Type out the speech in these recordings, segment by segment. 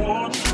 want.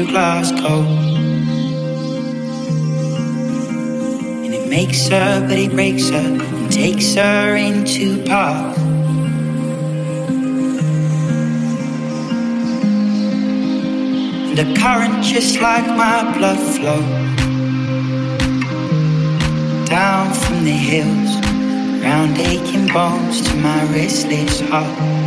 Through Glasgow. And it makes her, but it breaks her and takes her into park. And the current, just like my blood flow down from the hills, round aching bones to my restless heart.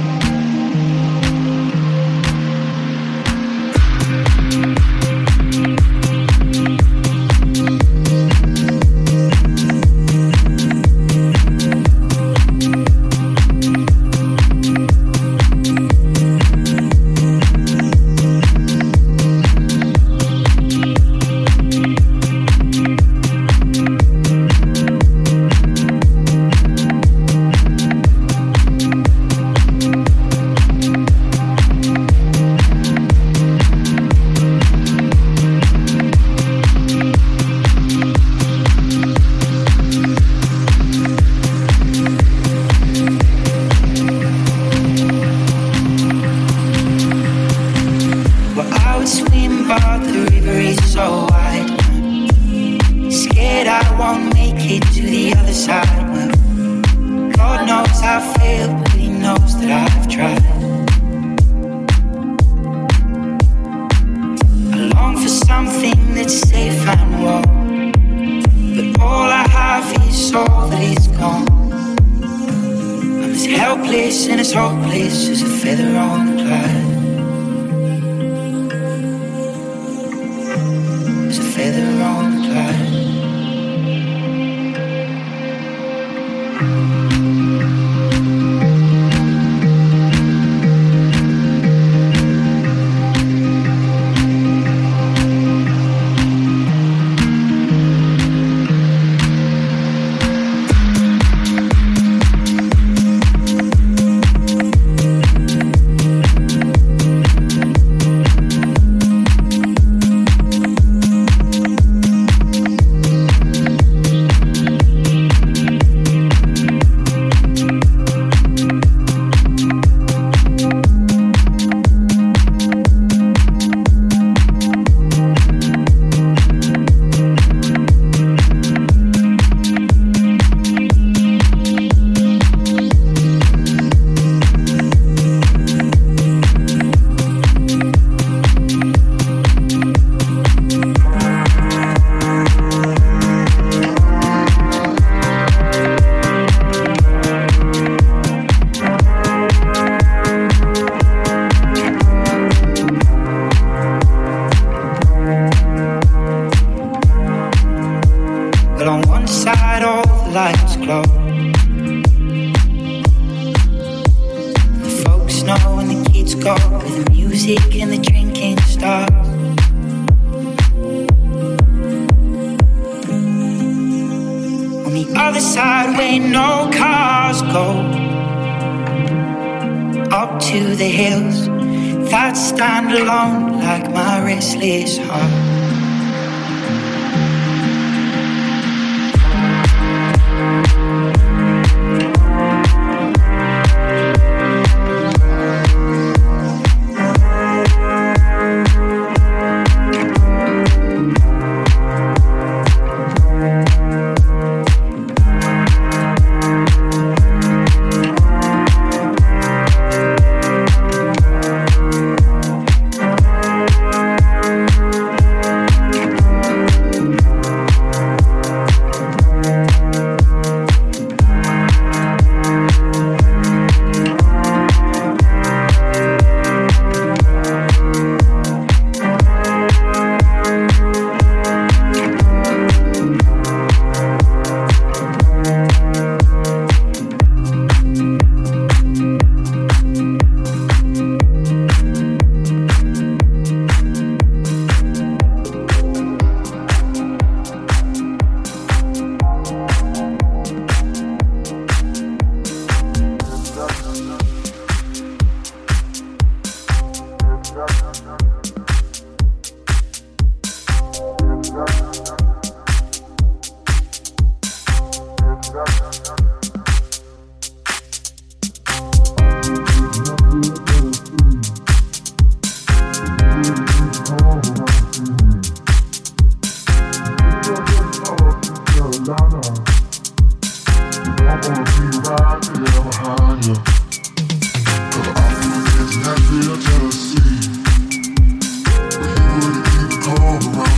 restless heart.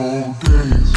four days.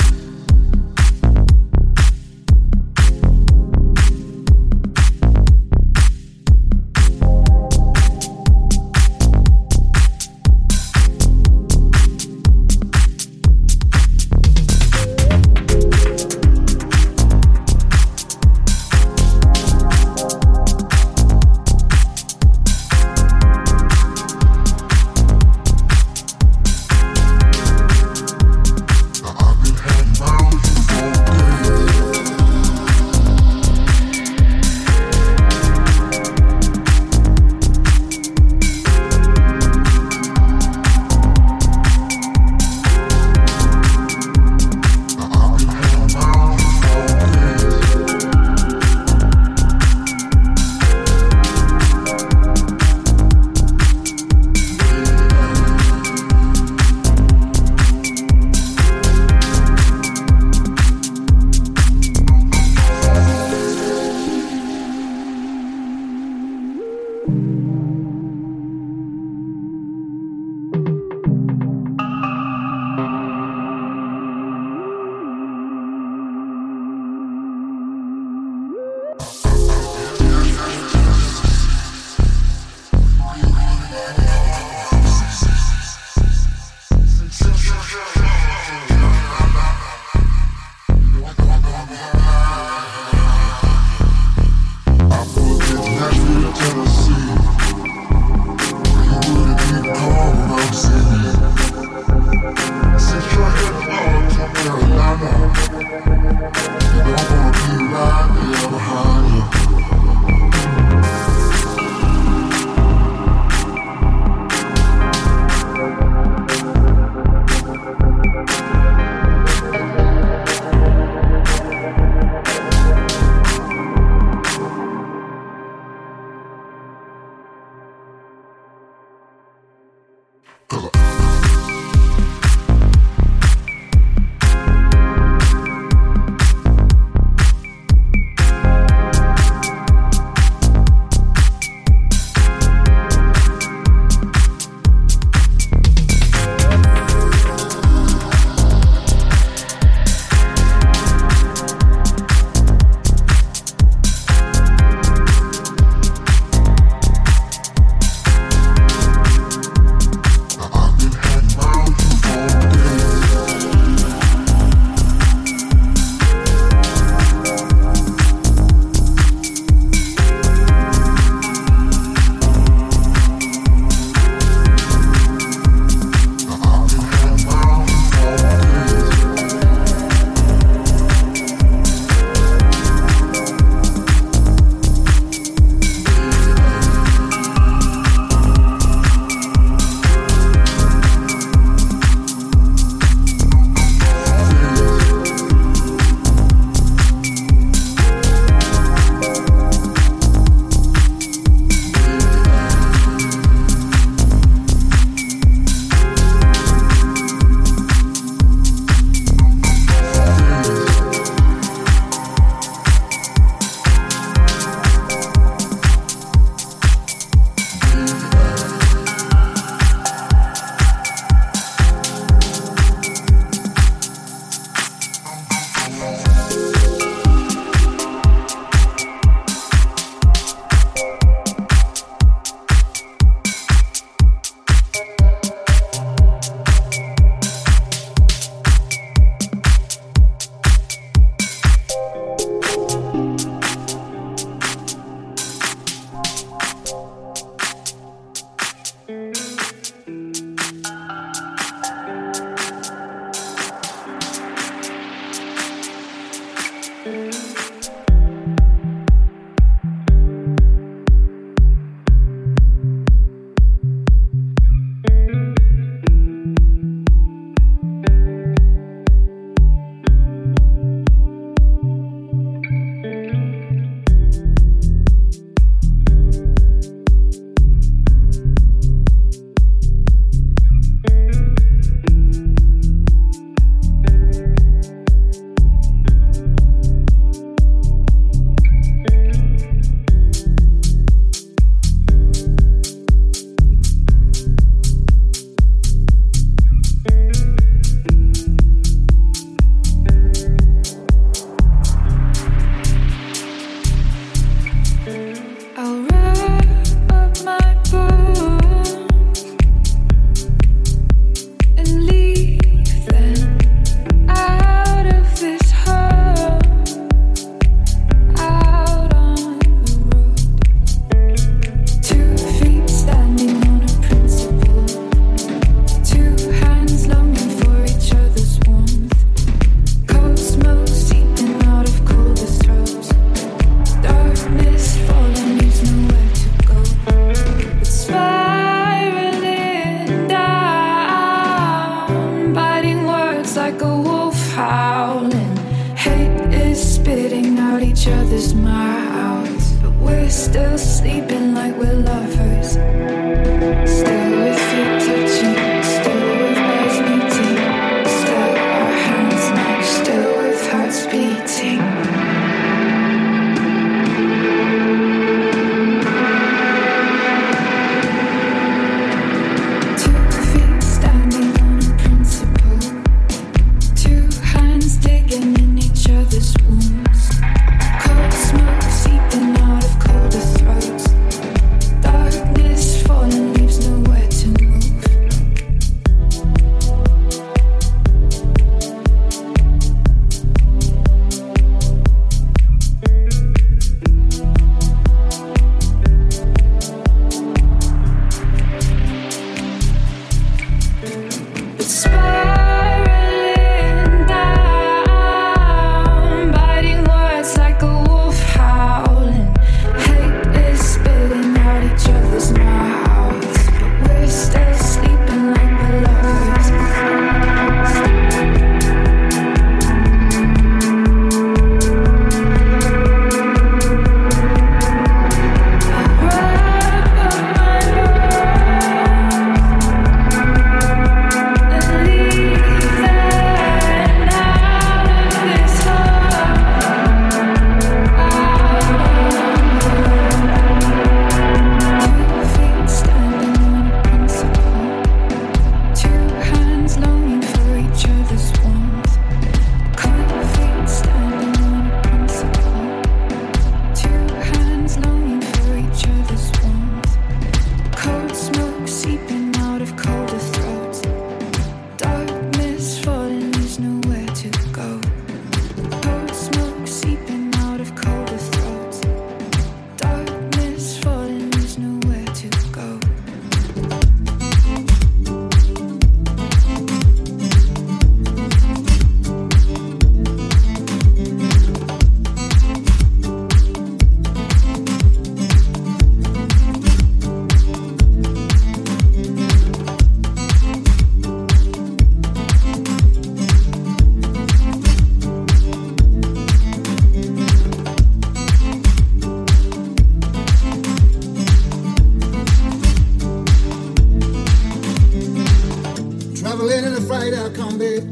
night I come back.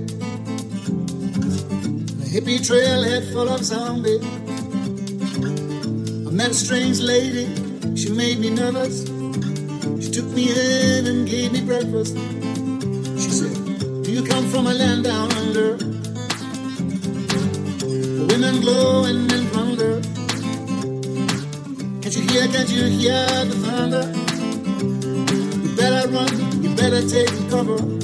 The hippie trailhead full of zombies. I met a strange lady, she made me nervous. She took me in and gave me breakfast. She said, Do you come from a land down under? Where women glowing and plunder. Can't you hear, can't you hear the thunder? You better run, you better take cover.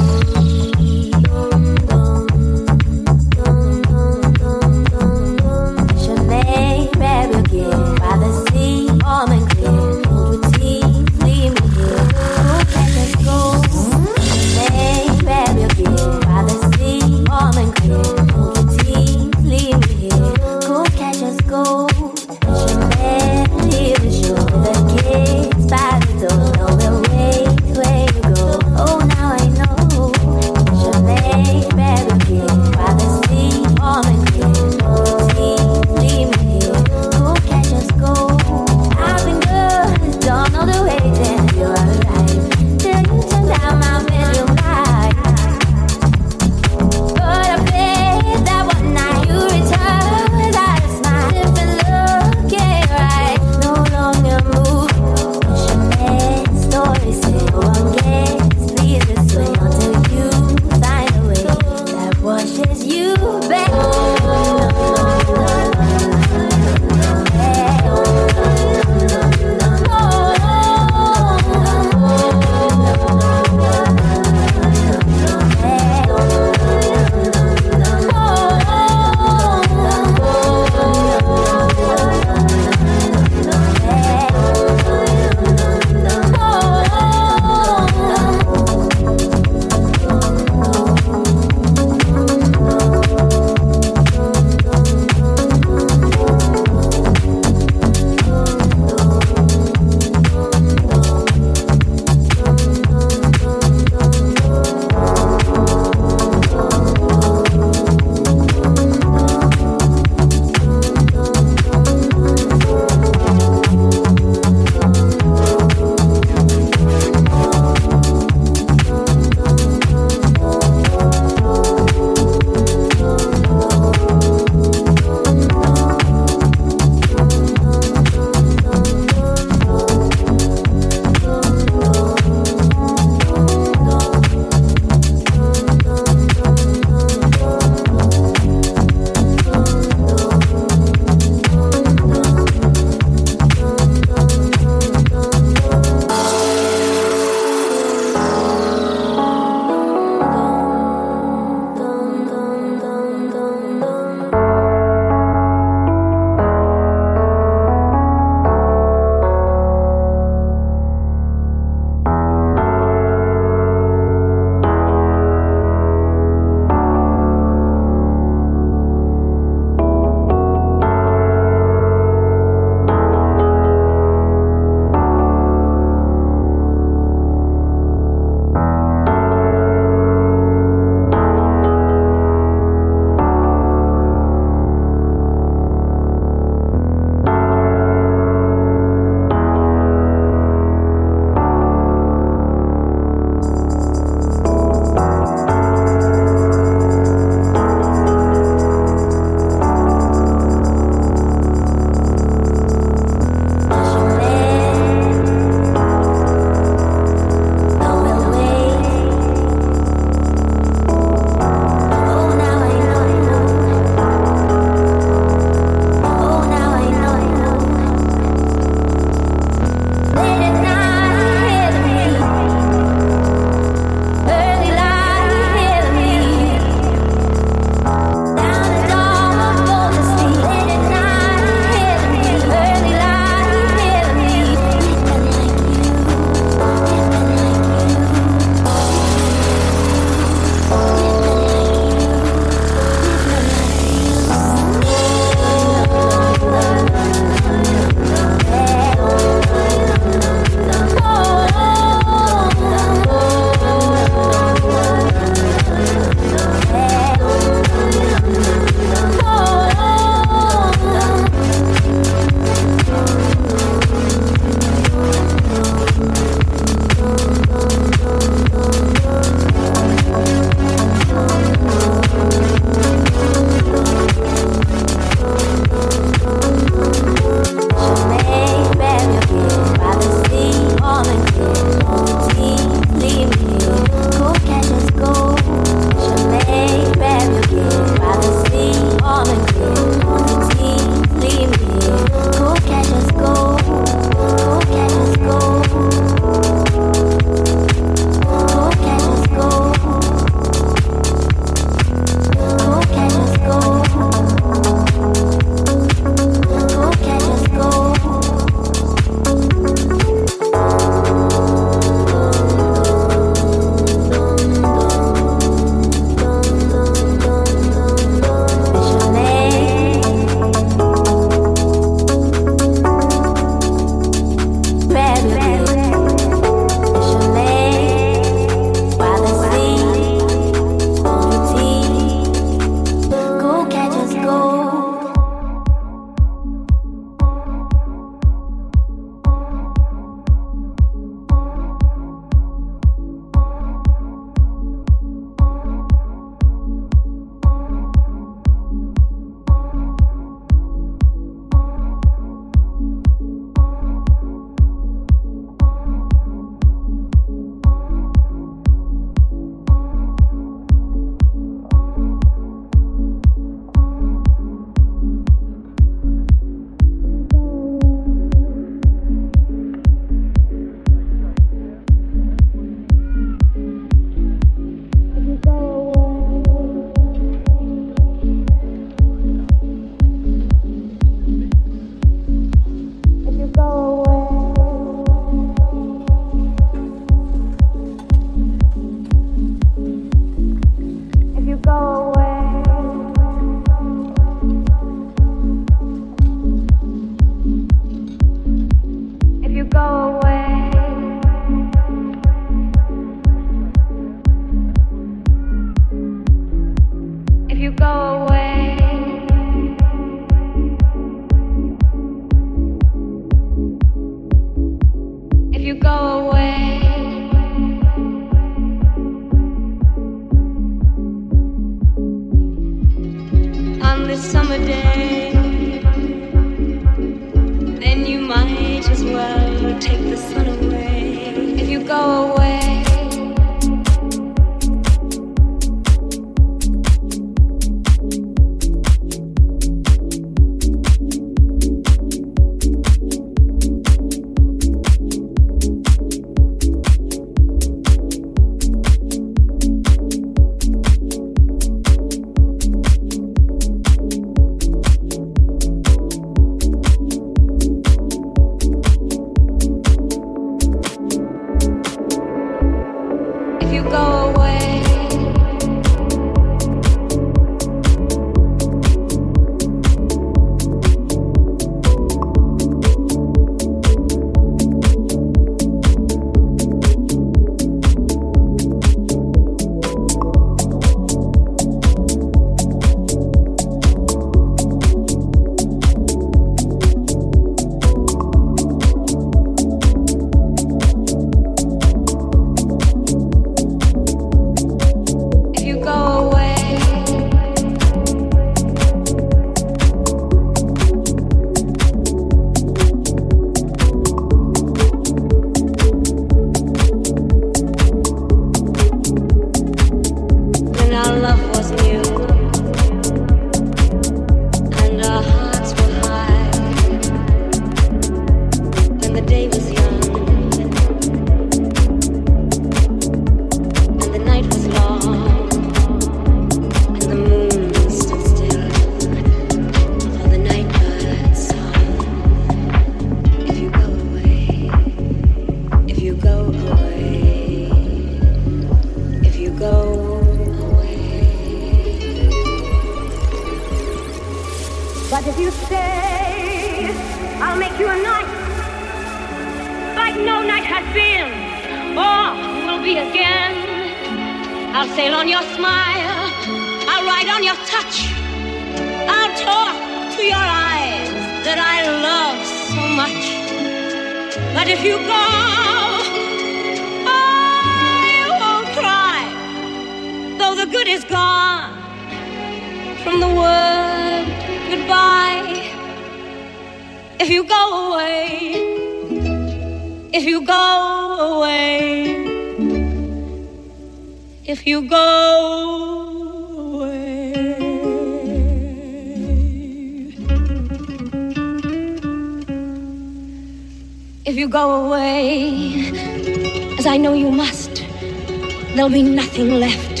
There'll be nothing left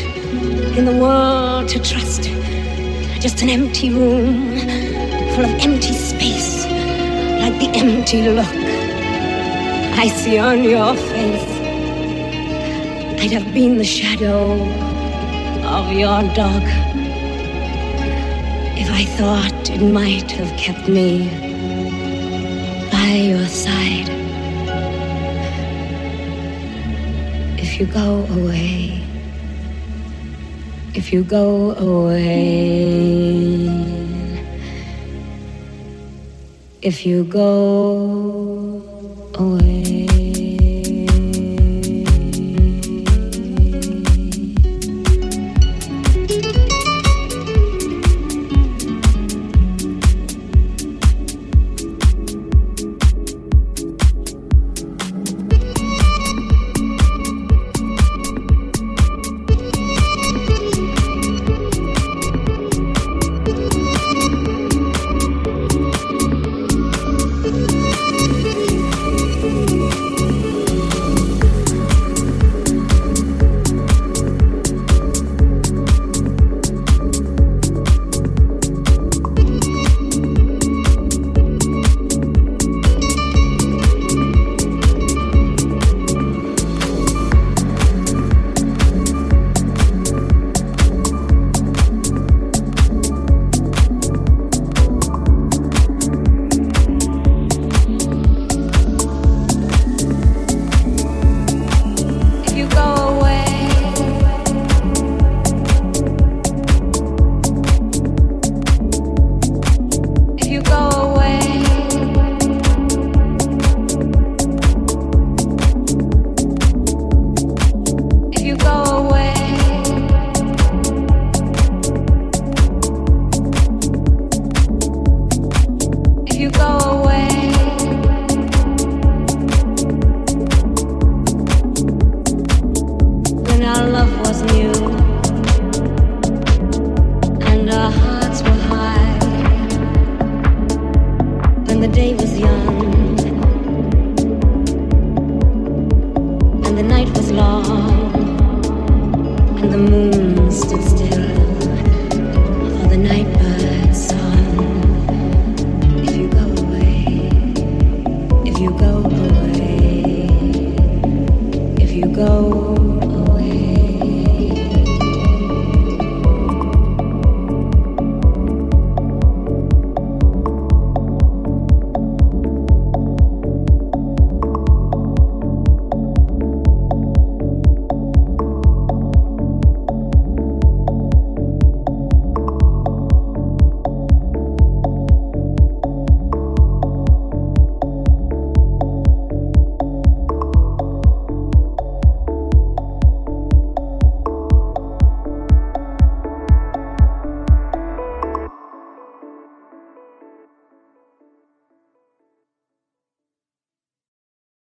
in the world to trust. Just an empty room full of empty space, like the empty look I see on your face. I'd have been the shadow of your dog if I thought it might have kept me by your side. if you go away, if you go away, if you go